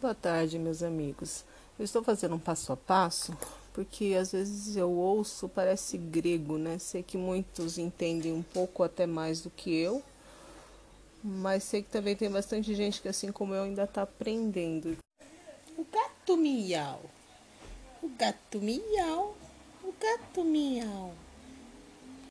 Boa tarde, meus amigos. Eu estou fazendo um passo a passo porque às vezes eu ouço, parece grego, né? Sei que muitos entendem um pouco até mais do que eu, mas sei que também tem bastante gente que, assim como eu, ainda está aprendendo. O gato miau, o gato miau, o gato miau.